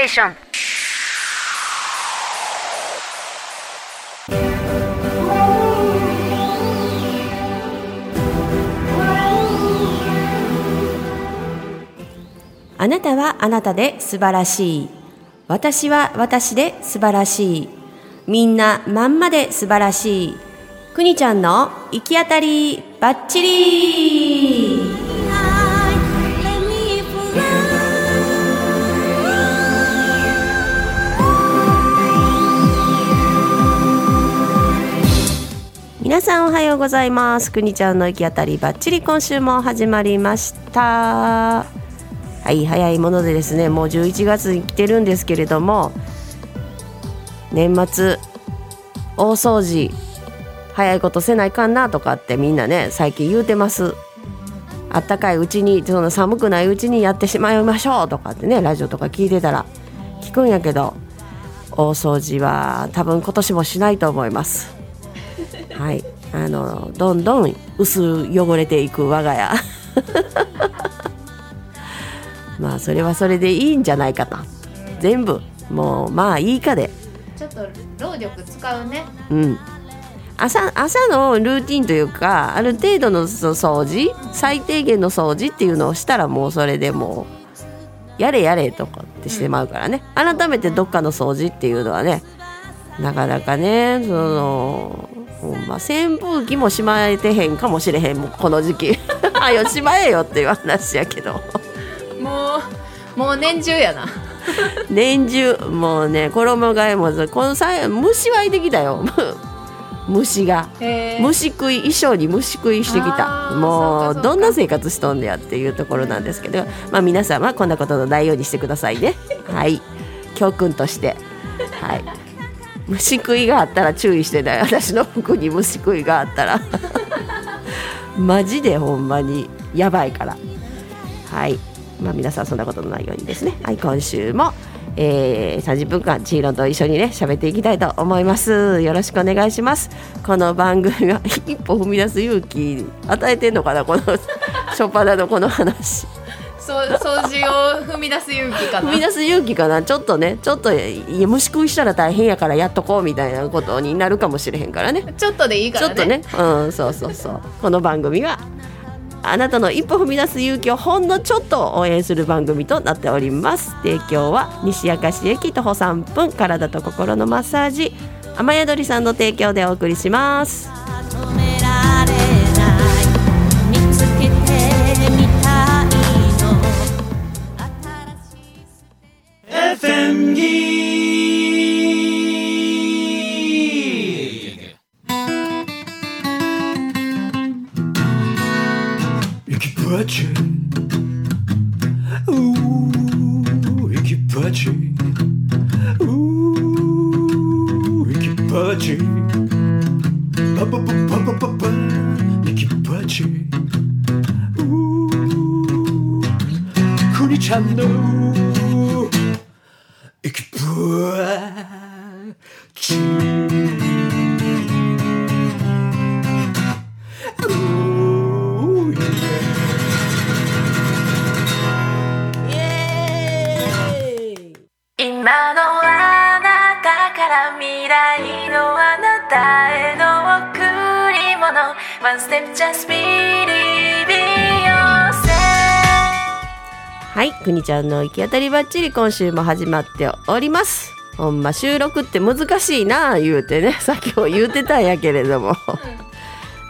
テーションあなたはあなたで素晴らしい。私は私で素晴らしい。みんなまんまで素晴らしい。くにちゃんの行き当たりばっちりようございます。くにちゃんの行き当たりばっちり今週も始まりました。はい早いものでですねもう11月に来てるんですけれども年末大掃除早いことせないかんなとかってみんなね最近言うてます。あったかいうちにその寒くないうちにやってしまいましょうとかってねラジオとか聞いてたら聞くんやけど大掃除は多分今年もしないと思います。はい。あのどんどん薄汚れていく我が家。まあそれはそれでいいんじゃないかと全部もうまあいいかで。ちょっと労力使うね。うん。朝朝のルーティンというかある程度のそ掃除最低限の掃除っていうのをしたらもうそれでもうやれやれとかってしてまうからね、改めてどっかの掃除っていうのはねなかなかねそのほんま扇風機もしまえてへんかもしれへんもうこの時期。はよしまえよっていう話やけど。もうもう年中やな。年中もうね衣替えもこの際虫湧いてきたよ。虫が。虫食い衣装に虫食いしてきた。もうどんな生活しとんねやっていうところなんですけど、まあ、皆様こんなことのないようにしてくださいね。はい。教訓として。はい虫食いがあったら注意してね。私の服に虫食いがあったら。マジでほんまにやばいから。はい。まあ皆さんそんなことのないようにですね。はい今週もえー、30分間チーロンと一緒にね喋っていきたいと思います。よろしくお願いします。この番組は一歩踏み出す勇気与えてんのかなこの初っ端のこの話そう掃除を踏み出す勇気かな。踏み出す勇気かな。ちょっとねちょっと虫食いしたら大変やからやっとこうみたいなことになるかもしれへんからね。ちょっとでいいからね。ちょっとね。うんそうそうそう。この番組はあなたの一歩踏み出す勇気をほんのちょっと応援する番組となっております。提供は西明石駅徒歩3分体と心のマッサージ。雨宿りさんの提供でお送りしますチ今のあなたから未来のあなたへの贈り物。One step just believe yourself はいくにちゃんの行き当たりばっちり今週も始まっております。ほんま収録って難しいなあ言うてね。さっきも言うてたんやけれども、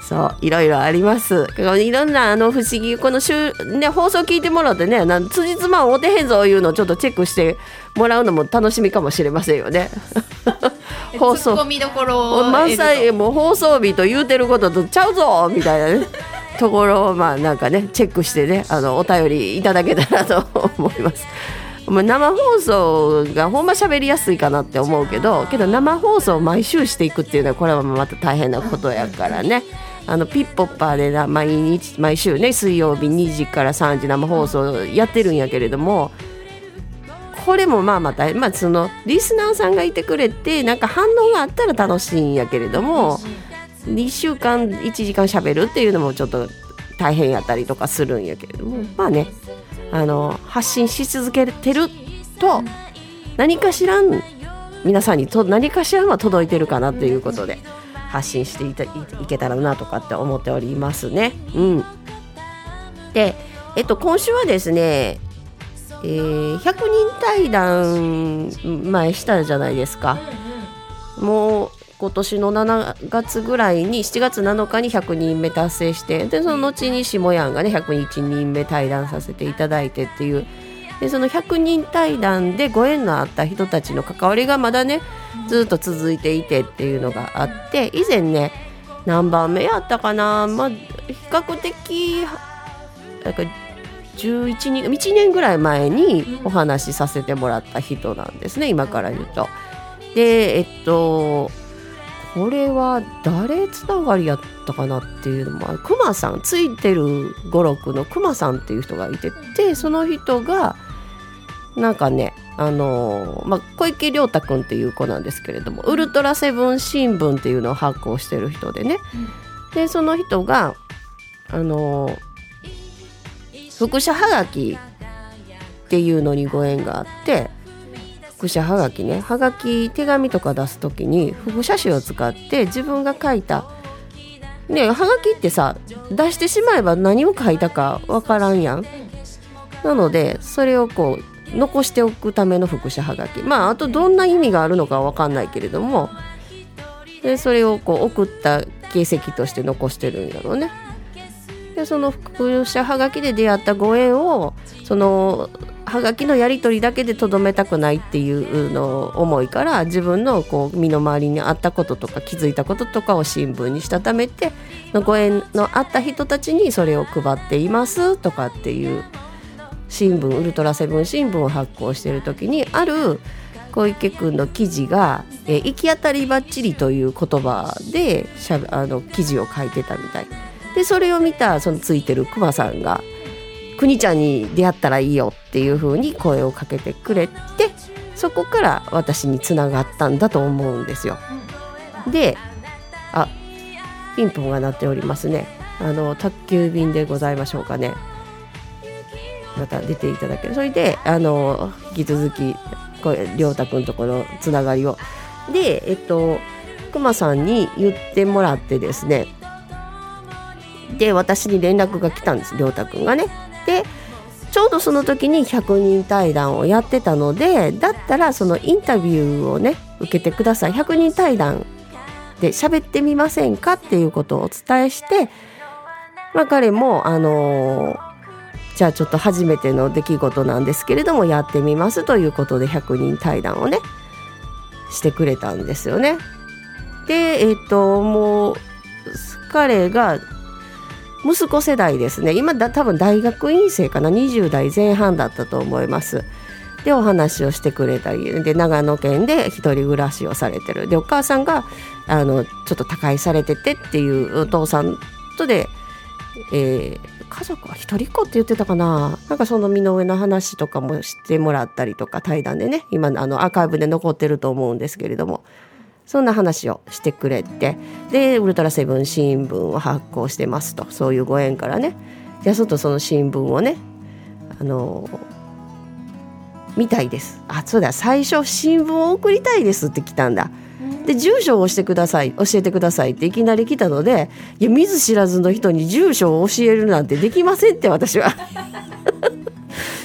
そういろいろあります。いろんなあの不思議この週、ね、放送聞いてもらってねなん辻褄合うてへんぞいうのをちょっとチェックしてもらうのも楽しみかもしれませんよね。放送。満載もう放送日と言うてることとちゃうぞみたいなね。ところをまあなんかねチェックしてねあのお便りいただけたらと思います。まあ生放送がほんま喋りやすいかなって思うけどけど生放送を毎週していくっていうのはこれはまた大変なことやからね。あのピッポッパーでな毎日毎週ね水曜日2時から3時生放送やってるんやけれどもこれもまあまた、まあ、そのリスナーさんがいてくれてなんか反応があったら楽しいんやけれども2週間1時間しゃべるっていうのもちょっと大変やったりとかするんやけれども。まあね。あの発信し続けてると何かしらん皆さんにと何かしらは届いてるかなっていうことで発信していたいいけたらなとかって思っておりますね。うん、で、えっと、今週はですね、えー、100人対談前したじゃないですか。もう今年の7月ぐらいに7月7日に100人目達成してでその後に下やんがね101人目対談させていただいてっていうでその100人対談でご縁のあった人たちの関わりがまだねずっと続いていてっていうのがあって以前ね何番目やったかな、まあ、比較的なんか11人1年ぐらい前にお話しさせてもらった人なんですね今から言うと。でえっとこれは誰つながりやったかなっていうのもくまさんついてる語録のくまさんっていう人がいててその人がなんかねあのまあ、小池亮太君っていう子なんですけれどもウルトラセブン新聞っていうのを発行してる人でね、うん、でその人があの副写はがきっていうのにご縁があって副写はがきねはがき手紙とか出す時に副写紙を使って自分が書いたねはがきってさ出してしまえば何を書いたかわからんやん。なのでそれをこう残しておくための副写はがきまああとどんな意味があるのかは分かんないけれどもでそれをこう送った形跡として残してるんやろうね。でその副写はがきで出会ったご縁をそのはがきのやり取りだけでとどめたくないっていうの思いから自分のこう身の回りにあったこととか気づいたこととかを新聞にしたためてのご縁のあった人たちにそれを配っていますとかっていう新聞ウルトラセブン新聞を発行してる時にある小池君の記事が「え、行き当たりばっちり」という言葉でしゃあの記事を書いてたみたい。でそれを見たそのついてるクマさんが「くにちゃんに出会ったらいいよ」っていう風に声をかけてくれてそこから私につながったんだと思うんですよ。であピンポンが鳴っておりますね。あの宅急便でございましょうかね。また出ていただけるそれであの引き続きこれ亮太君とこのつながりをでえっとくまさんに言ってもらってですねで私に連絡が来たんです亮太君がねでちょうどその時に100人対談をやってたのでだったらそのインタビューをね受けてください100人対談で喋ってみませんかっていうことをお伝えして、まあ、彼もあのーじゃあちょっと初めての出来事なんですけれどもやってみますということで100人対談をねしてくれたんですよね。でえっ、ともう彼が息子世代ですね。今だ多分大学院生かな。20代前半だったと思います。でお話をしてくれたりで長野県で一人暮らしをされてる。でお母さんがあのちょっと他界されててっていうお父さんとで、えー、家族は一人っ子って言ってたかな。なんかその身の上の話とかもしてもらったりとか対談でね今あのアーカイブで残ってると思うんですけれども。そんな話をしてくれてでウルトラセブン新聞を発行してますと。そういうご縁からね。じゃあちょっとその新聞をねあの見たいです。あそうだ最初新聞を送りたいですって来たんだ。で住所を押してください教えてくださいっていきなり来たのでいや見ず知らずの人に住所を教えるなんてできませんって私は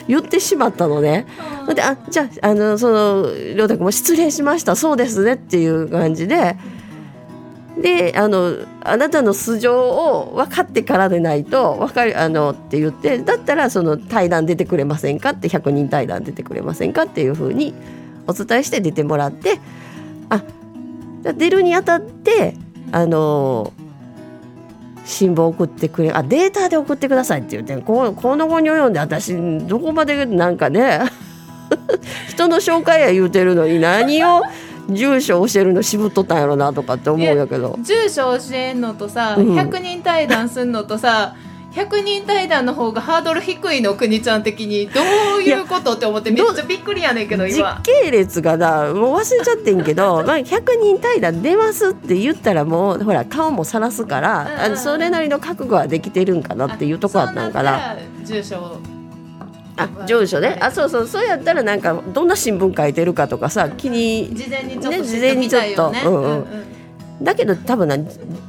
言ってしまったのね。であじゃああのその亮太君も失礼しましたそうですねっていう感じで。であのあなたの素性を分かってからでないと分かるあのって言ってだったらその対談出てくれませんかって100人対談出てくれませんかっていうふうにお伝えして出てもらってあ出るにあたってあの新聞送ってくれあデータで送ってくださいって言ってここの後に及んで私どこまでなんかね 人の紹介や言うてるのに何を住所教えるの渋っとったんやろなとかって思うんやけど。住所教えんのとさ、うん、100人対談すんのとさ100人対談の方がハードル低いの国ちゃん的にどういうことって思ってめっちゃびっくりやねんけど今。時系列がだもう忘れちゃってんけど まあ100人対談出ますって言ったらもうほら顔もさらすから、うん、それなりの覚悟はできてるんかなっていうとこあったんから住所あ住所ね。あそうそう。そうやったらなんかどんな新聞書いてるかとかさ気に事前にちょっねとね事前にちょっと。うんうんだけど多分な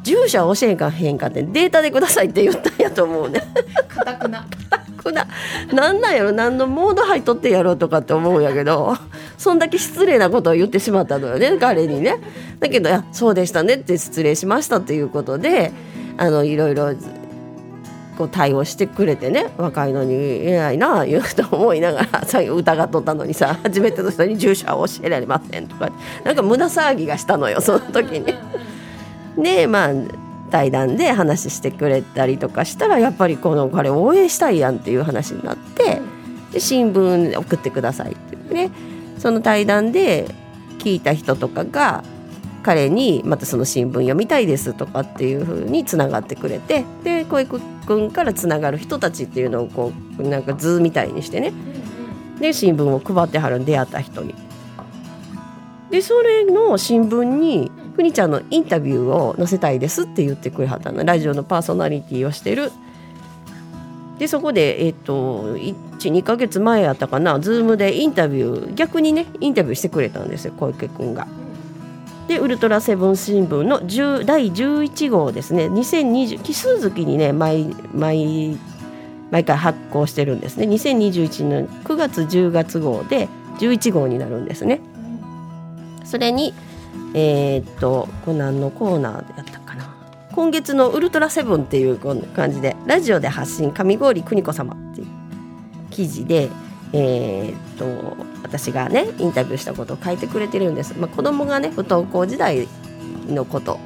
住所は教えんかへんかってデータでくださいって言ったんやと思うね。かたくな。くな。なんなんやろ何のモード入っとってやろうとかって思うんやけどそんだけ失礼なことを言ってしまったのよね彼にね。だけど「いやそうでしたね」って失礼しましたということであのいろいろこう対応してくれてね若いのに偉いな言うと思いながら さ疑っとったのにさ初めての人に住所は教えられませんとかなんか胸騒ぎがしたのよその時に。でまあ対談で話してくれたりとかしたらやっぱりこの彼応援したいやんっていう話になってで新聞送ってくださいって言ってね。その対談で聞いた人とかが彼にまたその新聞読みたいですとかっていう風につながってくれてで小池君からつながる人たちっていうのをこうなんか図みたいにしてね。で新聞を配ってはる出会った人に。でそれの新聞にくにちゃんのインタビューを載せたいですって言ってくれはったの。ラジオのパーソナリティをしてる。でそこで、えっと12ヶ月前やったかな。Zoom でインタビュー逆にねインタビューしてくれたんですよ小池君が。でウルトラセブン新聞の10第11号ですね。2020奇数月にね毎毎毎回発行してるんですね。2021年9月10月号で11号になるんですね。それにえーっとこれ何のコーナーやったかな。今月のウルトラセブンっていう感じでラジオで発信上郡邦子様っていう記事でえーっと私がねインタビューしたことを書いてくれてるんです、まあ、子供がね不登校時代のこと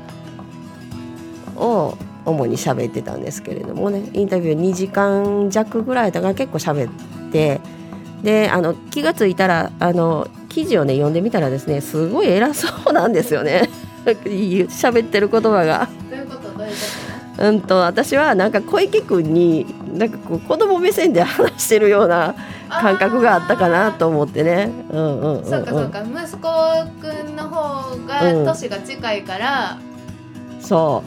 を主に喋ってたんですけれどもねインタビュー2時間弱ぐらいだから結構喋ってであの気がついたらあの記事をね読んでみたらですねすごい偉そうなんですよね。喋ってる言葉が。どういうこと？どういうこうんと私はなんか小池君になんかこう子供目線で話してるような感覚があったかなと思ってね。うんうんうん、うん。とそうかそうか息子くんの方が年が近いから、そ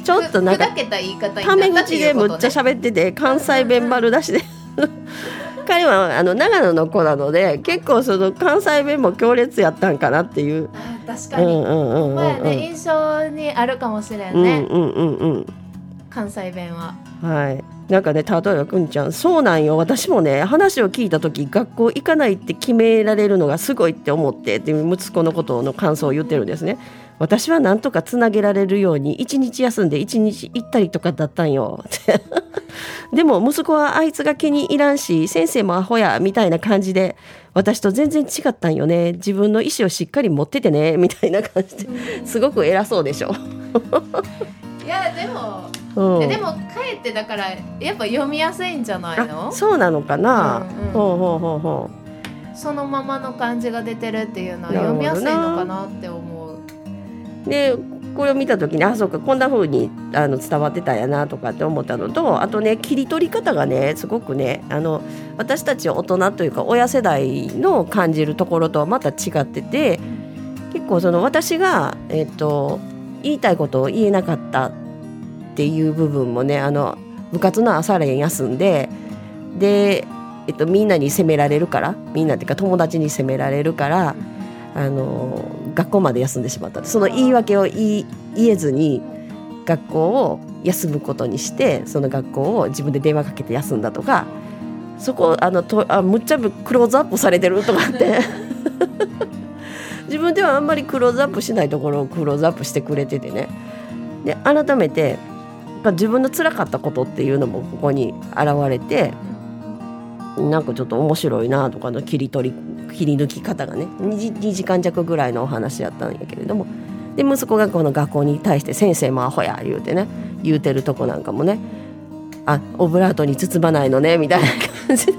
うちょっとなんかふざけた言い方にタメなったって口でむっちゃ喋ってて関西弁丸出しで彼はあの長野の子なので結構その関西弁も強烈やったんかなっていう。あ確かに、うんうんうんうんまあね、うん。印象にあるかもしれんうんね、うんうんうん。関西弁ははい。なんかね例えばくんちゃんそうなんよ私もね話を聞いた時学校行かないって決められるのがすごいって思ってって息子のことの感想を言ってるんですね。私はなんとかつなげられるように一日休んで一日行ったりとかだったんよ。でも息子はあいつが気に入らんし先生もアホやみたいな感じで私と全然違ったんよね。自分の意思をしっかり持っててねみたいな感じで。すごく偉そうでしょ、いやでも、うん、えでもかえってだからやっぱ読みやすいんじゃないの？あそうなのかな、うんうん。ほうほうほうほう。そのままの感じが出てるっていうのは読みやすいのかなって思う。でこれを見た時にあそうかこんな風にあの伝わってたんやなとかって思ったのとあとね切り取り方がねすごくねあの私たち大人というか親世代の感じるところとはまた違ってて結構その私が、えっと言いたいことを言えなかったっていう部分もねあの部活の朝練休んでで、えっと、みんなに責められるからみんなっていうか友達に責められるから。あの学校まで休んでしまったその言い訳を言い言えずに学校を休むことにしてその学校を自分で電話かけて休んだとかそこあのとあむっちゃクローズアップされてるとかって 自分ではあんまりクローズアップしないところをクローズアップしてくれててねで改めてやっぱ自分の辛かったことっていうのもここに現れてなんかちょっと面白いなとかの切り取り切り抜き方がね 2, 時2時間弱ぐらいのお話やったんやけれどもで息子がこの学校に対して「先生もアホや」言うてね言うてるとこなんかもねあオブラートに包まないのねみたいな感じで。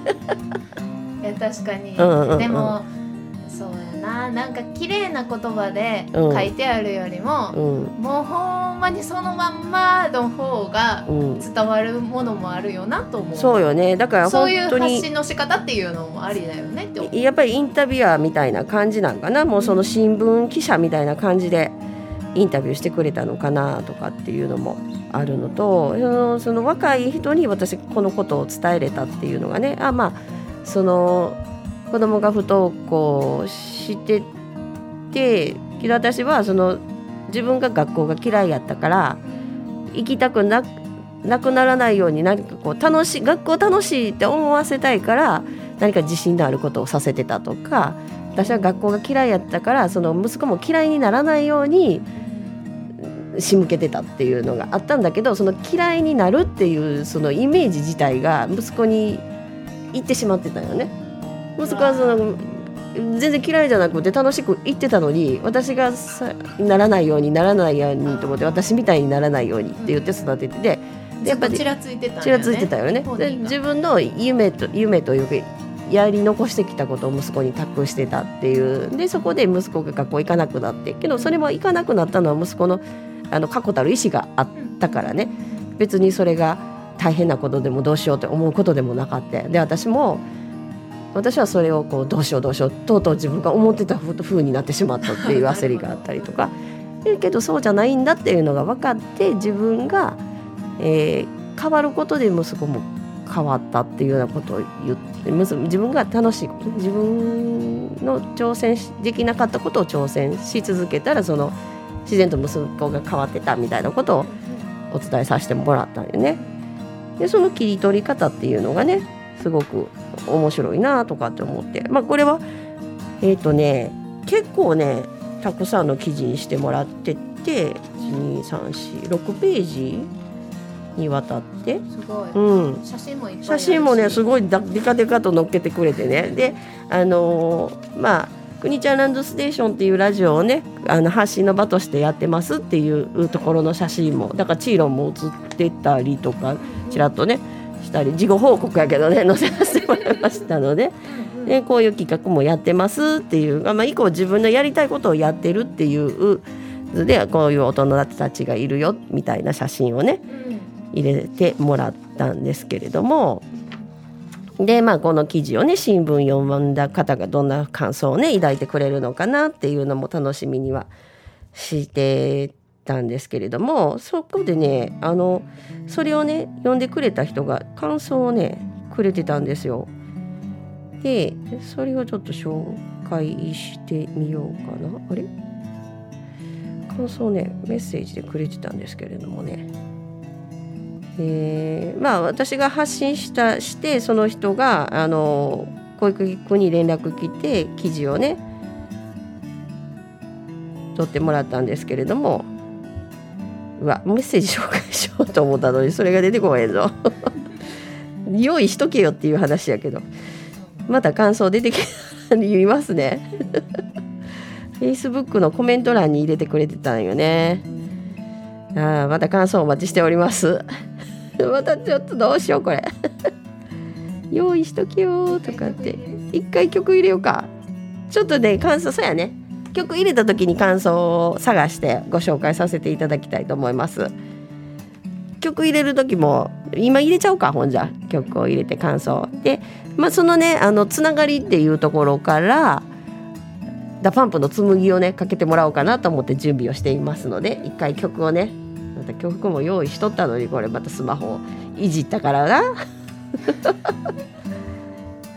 え確かに、うんうんうん。でもそうやななんか綺麗な言葉でうん。書いてあるよりも、うん。もうほんまにそのまんまの方がうん。伝わるものもあるよなと思う。そうよね。だからそういう発信の仕方っていうのもありだよねってやっぱりインタビュアーみたいな感じなんかな。もうその新聞記者みたいな感じでインタビューしてくれたのかなとかっていうのもあるのとそのその若い人に私このことを伝えれたっていうのがね。あまあその子供が不登校しててけど私はその自分が学校が嫌いやったから行きたくななくならないように何かこう楽しい学校楽しいって思わせたいから何か自信のあることをさせてたとか私は学校が嫌いやったからその息子も嫌いにならないように仕向けてたっていうのがあったんだけどその嫌いになるっていうそのイメージ自体が息子に行ってしまってたよね。息子はその全然嫌いじゃなくて楽しく行ってたのに私がさならないようにならないようにと思って私みたいにならないようにって言って育てててでやっぱちらついてた、ね、ちらついてたよね。で自分の夢と夢というかやり残してきたことを息子に託してたっていう。でそこで息子が学校行かなくなってけどそれも行かなくなったのは息子のあの確固たる意思があったからね。別にそれが大変なことでもどうしようって思うことでもなかった。で私も私はそれをこうどうしようどうしようとうとう自分が思ってた風になってしまったっていう焦りがあったりとかけどそうじゃないんだっていうのが分かって自分が、えー、変わることで息子も変わったっていうようなことを言って自分が楽しい自分の挑戦できなかったことを挑戦し続けたらその自然と息子が変わってたみたいなことをお伝えさせてもらったんよね。でその切り取り方っていうのがねすごく面白いなとかって思って。まあこれはえっ、ー、とね結構ねたくさんの記事にしてもらってて12346ページにわたって。すごい、うん、写真も写真もねすごいデカデカと載っけてくれてね。であのー、まあくにちゃんランドステーションっていうラジオをねあの発信の場としてやってますっていうところの写真もだからチーロンも写ってたりとかちらっとねしたり事後報告やけどね 載せさせてもらいましたので。でこういう企画もやってますっていう、まあ、以降自分のやりたいことをやってるっていうでこういう大人たちがいるよみたいな写真をね入れてもらったんですけれども。でまあこの記事をね新聞読んだ方がどんな感想をね抱いてくれるのかなっていうのも楽しみにはしてたんですけれどもそこでねあのそれをね読んでくれた人が感想をねくれてたんですよ。でそれをちょっと紹介してみようかな。あれ？感想ねメッセージでくれてたんですけれどもね。えー、まあ私が発信したしてその人があの保育局に連絡来て記事をね取ってもらったんですけれどもうわメッセージ紹介しようと思ったのにそれが出てこへんぞ。用意しとけよっていう話やけど。また感想出てき言いますね。Facebook のコメント欄に入れてくれてたんよね。あまた感想お待ちしております。またちょっとどうしようこれ。用意しとけよとかって。一回曲入れようか。ちょっとね感想そうやね。曲入れた時に感想を探してご紹介させていただきたいと思います。曲入れる時も今入れちゃおうかほんじゃ。曲を入れて感想。でまあそのねあのつながりっていうところから DA PUMPの紬をねかけてもらおうかなと思って準備をしていますので一回曲をねまた曲も用意しとったのにこれまたスマホをいじったからな。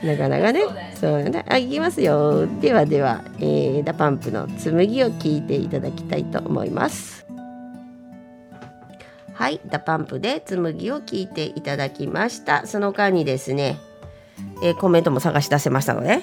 なかなかね。そうね。あいきますよ。ではでは、えー、 DA PUMPの紬を聞いていただきたいと思います。はい。 DA PUMPで紬を聞いていただきました。その間にですね、えー、コメントも探し出せましたので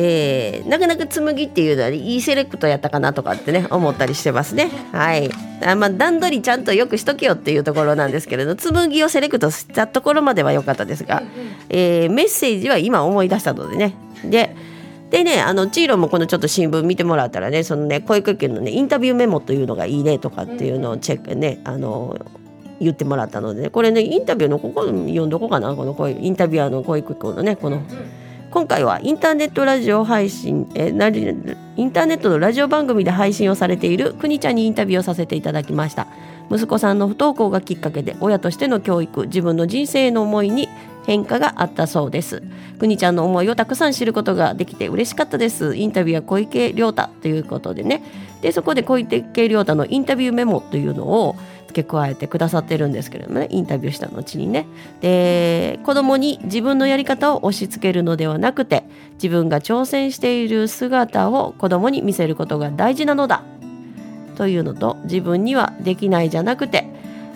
えー、なかなか紬っていうのはいいセレクトやったかなとかってね思ったりしてますね。はい。あまあ段取りちゃんとよくしとけよっていうところなんですけれど紬をセレクトしたところまでは良かったですが、えー、メッセージは今思い出したのでねででねあのチーロもこのちょっと新聞見てもらったらねそのね保育園のねインタビューメモというのがいいねとかっていうのをチェックねあの言ってもらったので、ね、これねインタビューのここ読んどこうかなこのこうインタビュアーの保育園のねこの。今回はインターネットラジオ配信えなインターネットのラジオ番組で配信をされているくにちゃんにインタビューをさせていただきました息子さんの不登校がきっかけで親としての教育自分の人生への思いに、変化があったそうです。くにちゃんの思いをたくさん知ることができて嬉しかったです。インタビューは小池亮太ということでね。でそこで小池亮太のインタビューメモというのを付け加えてくださってるんですけれどもね。インタビューした後にね。で子供に自分のやり方を押し付けるのではなくて自分が挑戦している姿を子供に見せることが大事なのだ。というのと自分にはできないじゃなくて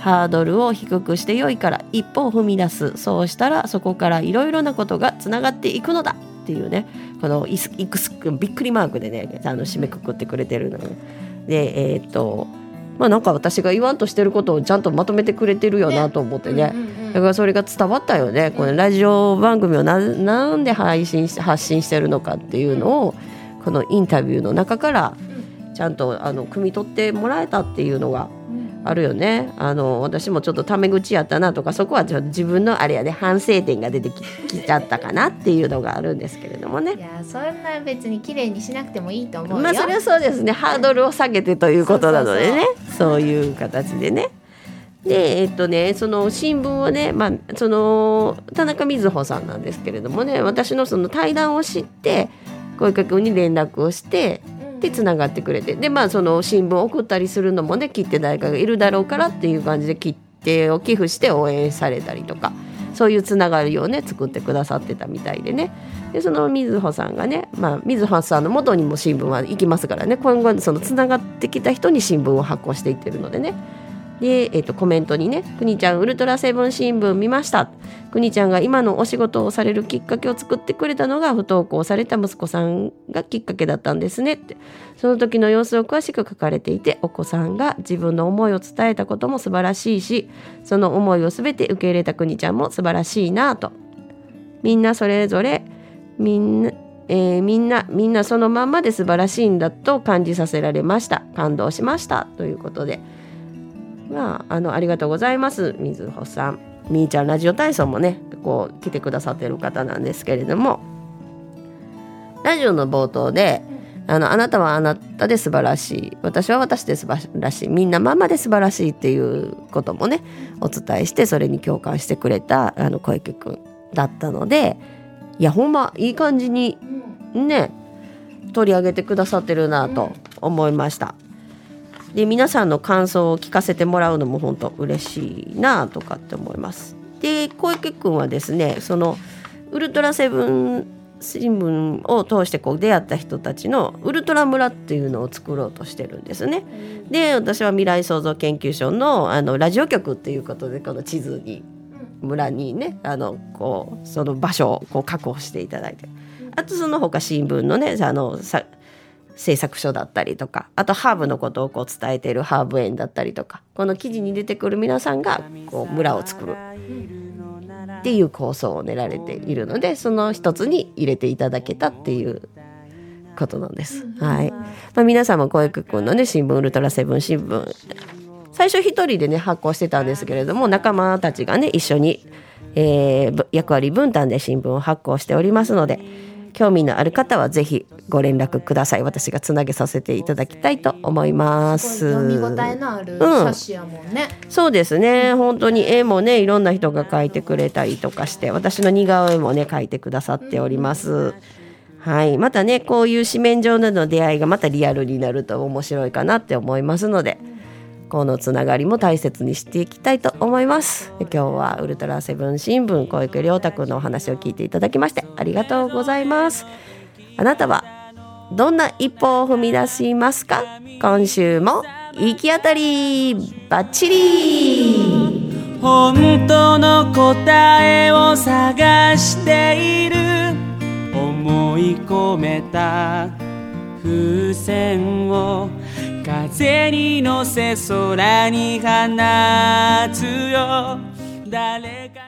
ハードルを低くしてよいから一歩を踏み出す。そうしたらそこからいろいろなことがつながっていくのだっていうね。このいくすびっくりマークでねあの締めくくってくれてるのよ。でえー、っとまあなんか私が言わんとしてることをちゃんとまとめてくれてるよなと思ってね、だからそれが伝わったよね。このラジオ番組をななんで配信し発信してるのかっていうのをこのインタビューの中からちゃんとあの汲み取ってもらえたっていうのがあるよね。あの私もちょっとタメ口やったなとかそこはちょっと自分のあれやね反省点が出てききちゃったかなっていうのがあるんですけれどもね。いやそんな別に綺麗にしなくてもいいと思うよ。まあそれはそうですね。ハードルを下げてということなのでね。そういう形でね。でえっとねその新聞をね、まあ、その田中瑞穂さんなんですけれどもね私のその対談を知って小池君に連絡をしてでつながってくれて。でまあその新聞を送ったりするのもね切手誰かがいるだろうからっていう感じで切手を寄付して応援されたりとかそういうつながりをね作ってくださってたみたいでね。でそのみずほさんがね、まあ、みずほさんの元にも新聞は行きますからね。今後そのつながってきた人に新聞を発行していってるのでね。で、えー、とコメントにね「くにちゃんウルトラセブン新聞見ました」くにちゃんが今のお仕事をされるきっかけを作ってくれたのが不登校された息子さんがきっかけだったんですねって。その時の様子を詳しく書かれていてお子さんが自分の思いを伝えたことも素晴らしいしその思いを全て受け入れたくにちゃんも素晴らしいなと。みんなそれぞれみんなえー、みんなみんなそのまんまで素晴らしいんだと感じさせられました。感動しました。ということで。まああのありがとうございます水穂さん。みーちゃんラジオ体操もねこう来てくださってる方なんですけれども。ラジオの冒頭であのあなたはあなたで素晴らしい。私は私で素晴らしい。みんなままで素晴らしいっていうこともねお伝えしてそれに共感してくれたあの小池くんだったのでいやほんまいい感じにね取り上げてくださってるなと思いました。で皆さんの感想を聞かせてもらうのも本当嬉しいなとかって思います。で小池君はですねそのウルトラセブン新聞を通してこう出会った人たちのウルトラ村っていうのを作ろうとしてるんですね。で私は未来創造研究所のあのラジオ局っていうことでこの地図に村にねあのこうその場所をこう確保していただいてあとその他新聞のねあのさ製作所だったりとかあとハーブのことをこう伝えているハーブ園だったりとかこの記事に出てくる皆さんがこう村を作るっていう構想を練られているのでその一つに入れていただけたっていうことなんです。はいまあ、皆さんも小池君のね新聞ウルトラセブン新聞最初一人でね発行してたんですけれども仲間たちがね一緒に、えー役割分担で新聞を発行しておりますので興味のある方はぜひご連絡ください。私がつなげさせていただきたいと思います。読み応えのあるうん。冊子やもんね、そうですね。本当に絵もねいろんな人が描いてくれたりとかして私の似顔絵もね描いてくださっております、はい。またねこういう紙面上での出会いがまたリアルになると面白いかなって思いますのでこのつながりも大切にしていきたいと思います。今日はウルトラセブン新聞小池亮太くんのお話を聞いていただきましてありがとうございます。あなたはどんな一歩を踏み出しますか？今週も行き当たりバッチリ本当の答えを探している。思い込めた風船を風に乗せ空に放つよ。誰か